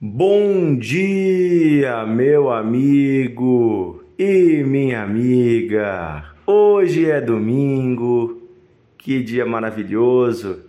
Bom dia, meu amigo e minha amiga. Hoje é domingo, que dia maravilhoso.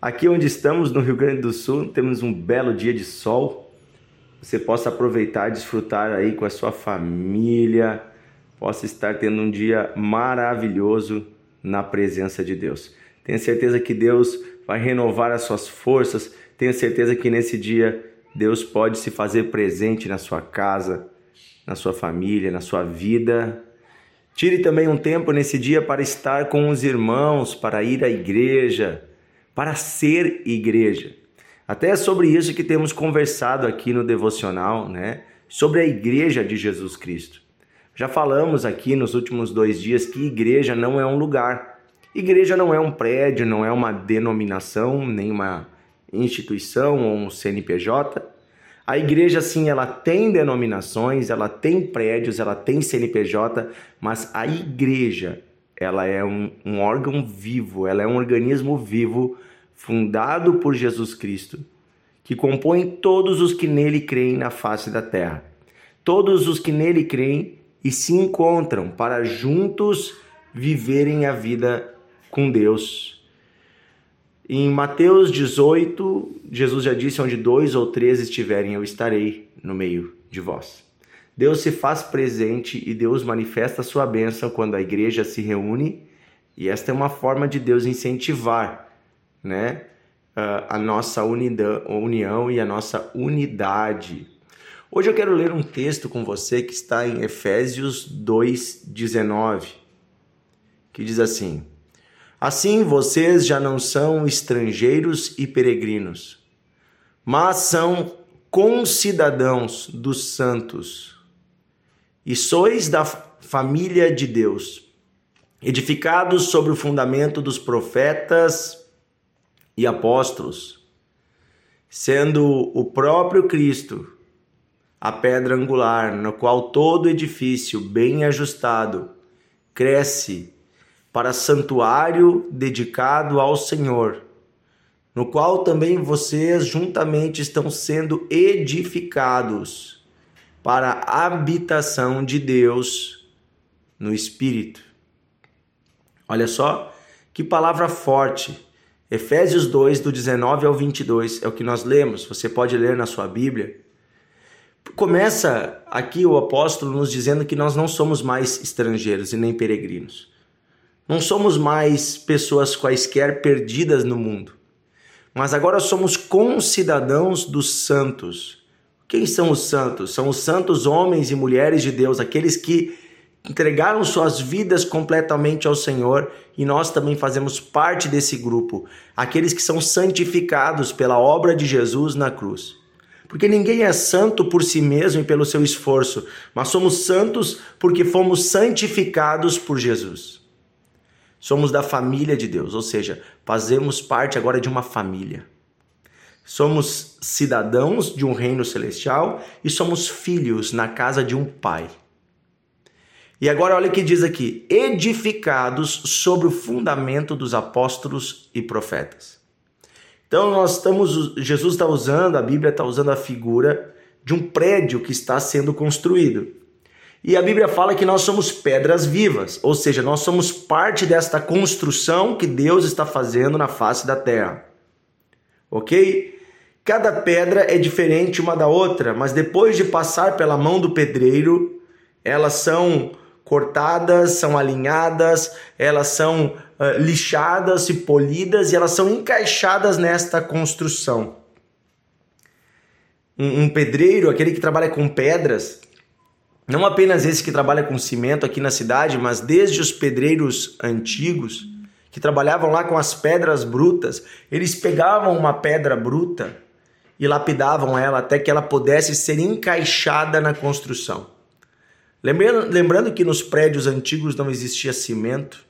Aqui onde estamos, no Rio Grande do Sul, temos um belo dia de sol. Você possa aproveitar e desfrutar aí com a sua família, possa estar tendo um dia maravilhoso na presença de Deus. Tenha certeza que Deus vai renovar as suas forças. Tenha certeza que nesse dia Deus pode se fazer presente na sua casa, na sua família, na sua vida. Tire também um tempo nesse dia para estar com os irmãos, para ir à igreja, para ser igreja. Até é sobre isso que temos conversado aqui no devocional, né? Sobre a igreja de Jesus Cristo. Já falamos aqui nos últimos dois dias que igreja não é um lugar. Igreja não é um prédio, não é uma denominação, nem uma instituição ou um CNPJ. A igreja, sim, ela tem denominações, ela tem prédios, ela tem CNPJ, mas a igreja, ela é um, um órgão vivo, ela é um organismo vivo fundado por Jesus Cristo, que compõe todos os que nele creem na face da terra. Todos os que nele creem e se encontram para juntos viverem a vida com Deus em Mateus 18, Jesus já disse: Onde dois ou três estiverem, eu estarei no meio de vós. Deus se faz presente e Deus manifesta a sua bênção quando a igreja se reúne, e esta é uma forma de Deus incentivar né, a nossa união e a nossa unidade. Hoje eu quero ler um texto com você que está em Efésios 2,19, que diz assim. Assim vocês já não são estrangeiros e peregrinos, mas são concidadãos dos santos, e sois da família de Deus, edificados sobre o fundamento dos profetas e apóstolos, sendo o próprio Cristo a pedra angular, no qual todo edifício bem ajustado cresce para santuário dedicado ao Senhor, no qual também vocês juntamente estão sendo edificados para a habitação de Deus no Espírito. Olha só que palavra forte. Efésios 2, do 19 ao 22, é o que nós lemos, você pode ler na sua Bíblia. Começa aqui o apóstolo nos dizendo que nós não somos mais estrangeiros e nem peregrinos. Não somos mais pessoas quaisquer perdidas no mundo, mas agora somos concidadãos dos santos. Quem são os santos? São os santos homens e mulheres de Deus, aqueles que entregaram suas vidas completamente ao Senhor e nós também fazemos parte desse grupo, aqueles que são santificados pela obra de Jesus na cruz. Porque ninguém é santo por si mesmo e pelo seu esforço, mas somos santos porque fomos santificados por Jesus. Somos da família de Deus, ou seja, fazemos parte agora de uma família. Somos cidadãos de um reino celestial e somos filhos na casa de um pai. E agora olha o que diz aqui: edificados sobre o fundamento dos apóstolos e profetas. Então nós estamos, Jesus está usando, a Bíblia está usando a figura de um prédio que está sendo construído. E a Bíblia fala que nós somos pedras vivas, ou seja, nós somos parte desta construção que Deus está fazendo na face da terra. Ok? Cada pedra é diferente uma da outra, mas depois de passar pela mão do pedreiro, elas são cortadas, são alinhadas, elas são uh, lixadas e polidas e elas são encaixadas nesta construção. Um, um pedreiro, aquele que trabalha com pedras, não apenas esse que trabalha com cimento aqui na cidade, mas desde os pedreiros antigos que trabalhavam lá com as pedras brutas, eles pegavam uma pedra bruta e lapidavam ela até que ela pudesse ser encaixada na construção. Lembrando, que nos prédios antigos não existia cimento,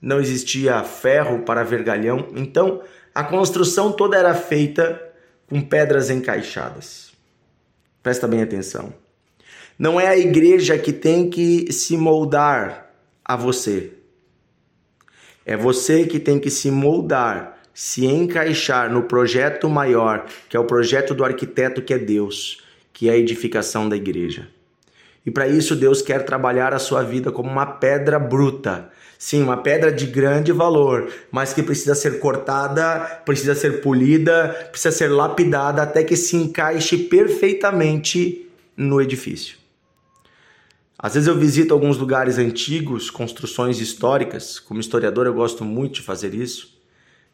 não existia ferro para vergalhão, então a construção toda era feita com pedras encaixadas. Presta bem atenção. Não é a igreja que tem que se moldar a você. É você que tem que se moldar se encaixar no projeto maior, que é o projeto do arquiteto que é Deus, que é a edificação da igreja. E para isso Deus quer trabalhar a sua vida como uma pedra bruta. Sim, uma pedra de grande valor, mas que precisa ser cortada, precisa ser polida, precisa ser lapidada até que se encaixe perfeitamente no edifício. Às vezes eu visito alguns lugares antigos, construções históricas, como historiador eu gosto muito de fazer isso.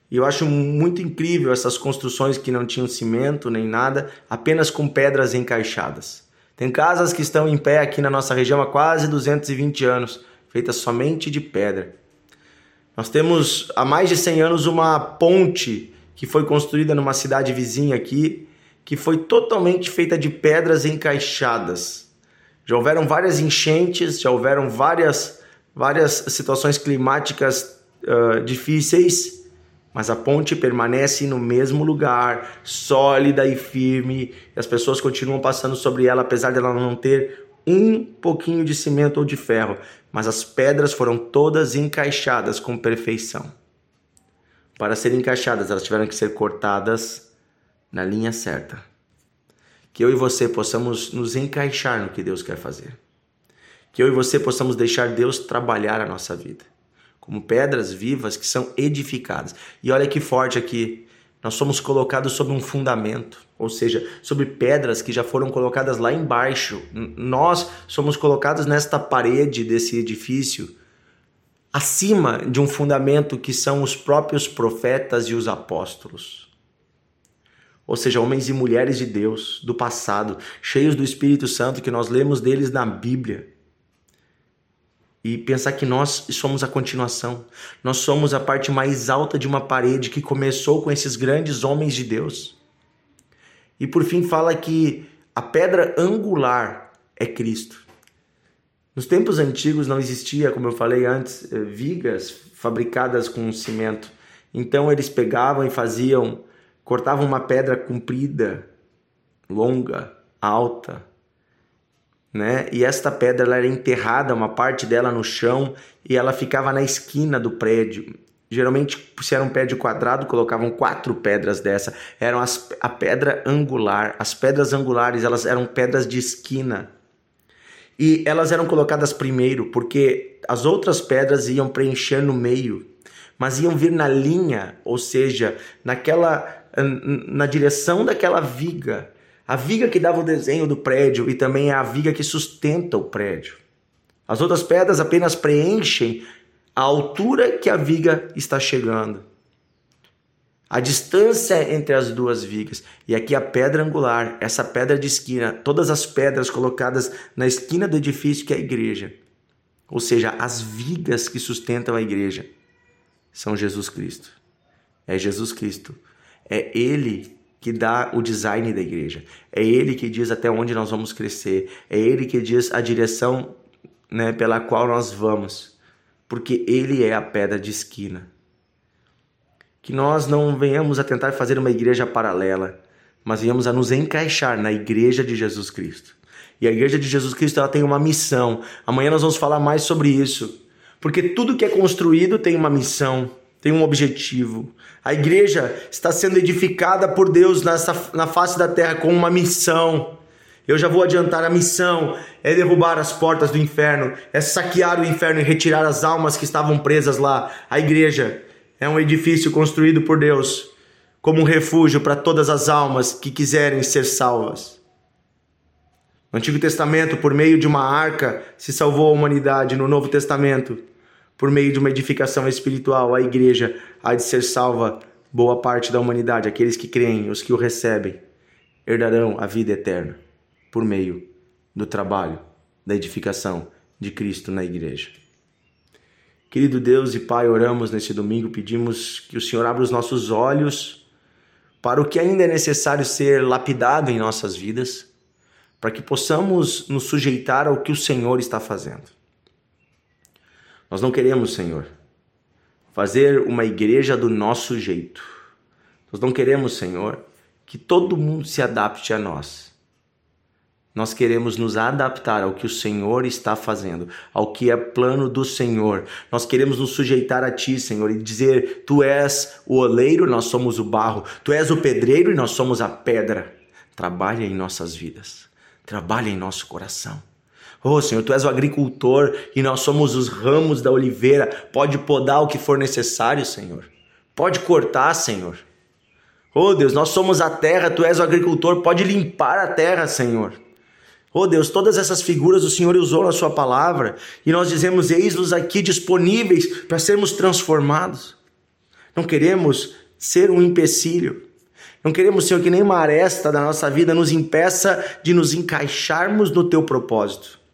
E eu acho muito incrível essas construções que não tinham cimento nem nada, apenas com pedras encaixadas. Tem casas que estão em pé aqui na nossa região há quase 220 anos, feitas somente de pedra. Nós temos há mais de 100 anos uma ponte que foi construída numa cidade vizinha aqui, que foi totalmente feita de pedras encaixadas. Já houveram várias enchentes, já houveram várias, várias situações climáticas uh, difíceis mas a ponte permanece no mesmo lugar, sólida e firme, e as pessoas continuam passando sobre ela, apesar dela não ter um pouquinho de cimento ou de ferro, mas as pedras foram todas encaixadas com perfeição. Para serem encaixadas, elas tiveram que ser cortadas na linha certa. Que eu e você possamos nos encaixar no que Deus quer fazer. Que eu e você possamos deixar Deus trabalhar a nossa vida como pedras vivas que são edificadas. E olha que forte aqui, nós somos colocados sobre um fundamento, ou seja, sobre pedras que já foram colocadas lá embaixo. Nós somos colocados nesta parede desse edifício, acima de um fundamento que são os próprios profetas e os apóstolos. Ou seja, homens e mulheres de Deus do passado, cheios do Espírito Santo que nós lemos deles na Bíblia e pensar que nós somos a continuação. Nós somos a parte mais alta de uma parede que começou com esses grandes homens de Deus. E por fim fala que a pedra angular é Cristo. Nos tempos antigos não existia, como eu falei antes, eh, vigas fabricadas com cimento. Então eles pegavam e faziam, cortavam uma pedra comprida, longa, alta, né? E esta pedra ela era enterrada, uma parte dela no chão, e ela ficava na esquina do prédio. Geralmente, se era um prédio quadrado, colocavam quatro pedras dessa. Eram as, a pedra angular. As pedras angulares, elas eram pedras de esquina. E elas eram colocadas primeiro, porque as outras pedras iam preencher no meio, mas iam vir na linha, ou seja, naquela na direção daquela viga a viga que dava o desenho do prédio e também é a viga que sustenta o prédio. As outras pedras apenas preenchem a altura que a viga está chegando. A distância entre as duas vigas. E aqui a pedra angular, essa pedra de esquina, todas as pedras colocadas na esquina do edifício que é a igreja. Ou seja, as vigas que sustentam a igreja são Jesus Cristo. É Jesus Cristo. É Ele que dá o design da igreja. É ele que diz até onde nós vamos crescer. É ele que diz a direção né, pela qual nós vamos. Porque ele é a pedra de esquina. Que nós não venhamos a tentar fazer uma igreja paralela, mas venhamos a nos encaixar na igreja de Jesus Cristo. E a igreja de Jesus Cristo ela tem uma missão. Amanhã nós vamos falar mais sobre isso. Porque tudo que é construído tem uma missão tem um objetivo. A igreja está sendo edificada por Deus nessa, na face da terra com uma missão. Eu já vou adiantar: a missão é derrubar as portas do inferno, é saquear o inferno e retirar as almas que estavam presas lá. A igreja é um edifício construído por Deus como um refúgio para todas as almas que quiserem ser salvas. No Antigo Testamento, por meio de uma arca, se salvou a humanidade. No Novo Testamento, por meio de uma edificação espiritual, a igreja há de ser salva boa parte da humanidade, aqueles que creem, os que o recebem, herdarão a vida eterna por meio do trabalho, da edificação de Cristo na igreja. Querido Deus e Pai, oramos nesse domingo, pedimos que o Senhor abra os nossos olhos para o que ainda é necessário ser lapidado em nossas vidas, para que possamos nos sujeitar ao que o Senhor está fazendo. Nós não queremos, Senhor, fazer uma igreja do nosso jeito. Nós não queremos, Senhor, que todo mundo se adapte a nós. Nós queremos nos adaptar ao que o Senhor está fazendo, ao que é plano do Senhor. Nós queremos nos sujeitar a Ti, Senhor, e dizer: Tu és o oleiro, nós somos o barro. Tu és o pedreiro e nós somos a pedra. Trabalha em nossas vidas. Trabalha em nosso coração. Oh, Senhor, Tu és o agricultor e nós somos os ramos da oliveira. Pode podar o que for necessário, Senhor. Pode cortar, Senhor. Oh, Deus, nós somos a terra, Tu és o agricultor. Pode limpar a terra, Senhor. Oh Deus, todas essas figuras o Senhor usou na Sua palavra e nós dizemos: eis-nos aqui disponíveis para sermos transformados. Não queremos ser um empecilho. Não queremos, Senhor, que nem uma aresta da nossa vida nos impeça de nos encaixarmos no Teu propósito.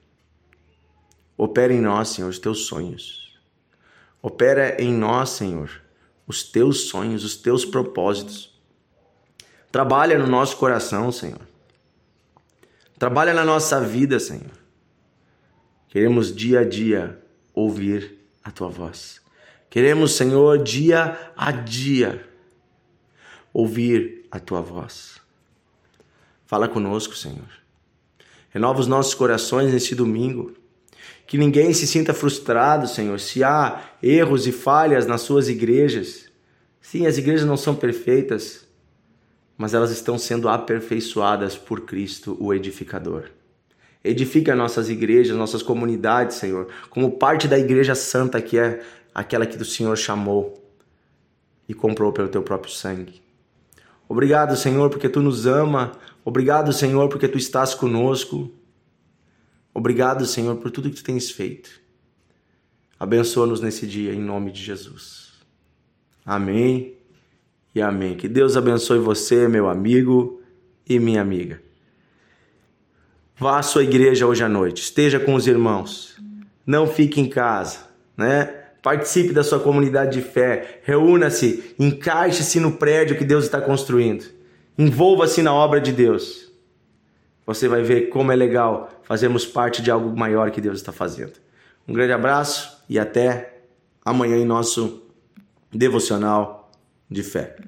Opera em nós, Senhor, os Teus sonhos. Opera em nós, Senhor, os Teus sonhos, os Teus propósitos. Trabalha no nosso coração, Senhor. Trabalha na nossa vida, Senhor. Queremos dia a dia ouvir a tua voz. Queremos, Senhor, dia a dia ouvir a tua voz. Fala conosco, Senhor. Renova os nossos corações nesse domingo. Que ninguém se sinta frustrado, Senhor, se há erros e falhas nas suas igrejas. Sim, as igrejas não são perfeitas, mas elas estão sendo aperfeiçoadas por Cristo, o edificador. Edifica nossas igrejas, nossas comunidades, Senhor, como parte da igreja santa que é aquela que o Senhor chamou e comprou pelo teu próprio sangue. Obrigado, Senhor, porque tu nos ama. Obrigado, Senhor, porque tu estás conosco. Obrigado, Senhor, por tudo que tu tens feito. Abençoa-nos nesse dia, em nome de Jesus. Amém e amém. Que Deus abençoe você, meu amigo e minha amiga. Vá à sua igreja hoje à noite, esteja com os irmãos. Não fique em casa, né? Participe da sua comunidade de fé, reúna-se, encaixe-se no prédio que Deus está construindo. Envolva-se na obra de Deus. Você vai ver como é legal fazermos parte de algo maior que Deus está fazendo. Um grande abraço e até amanhã em nosso devocional de fé.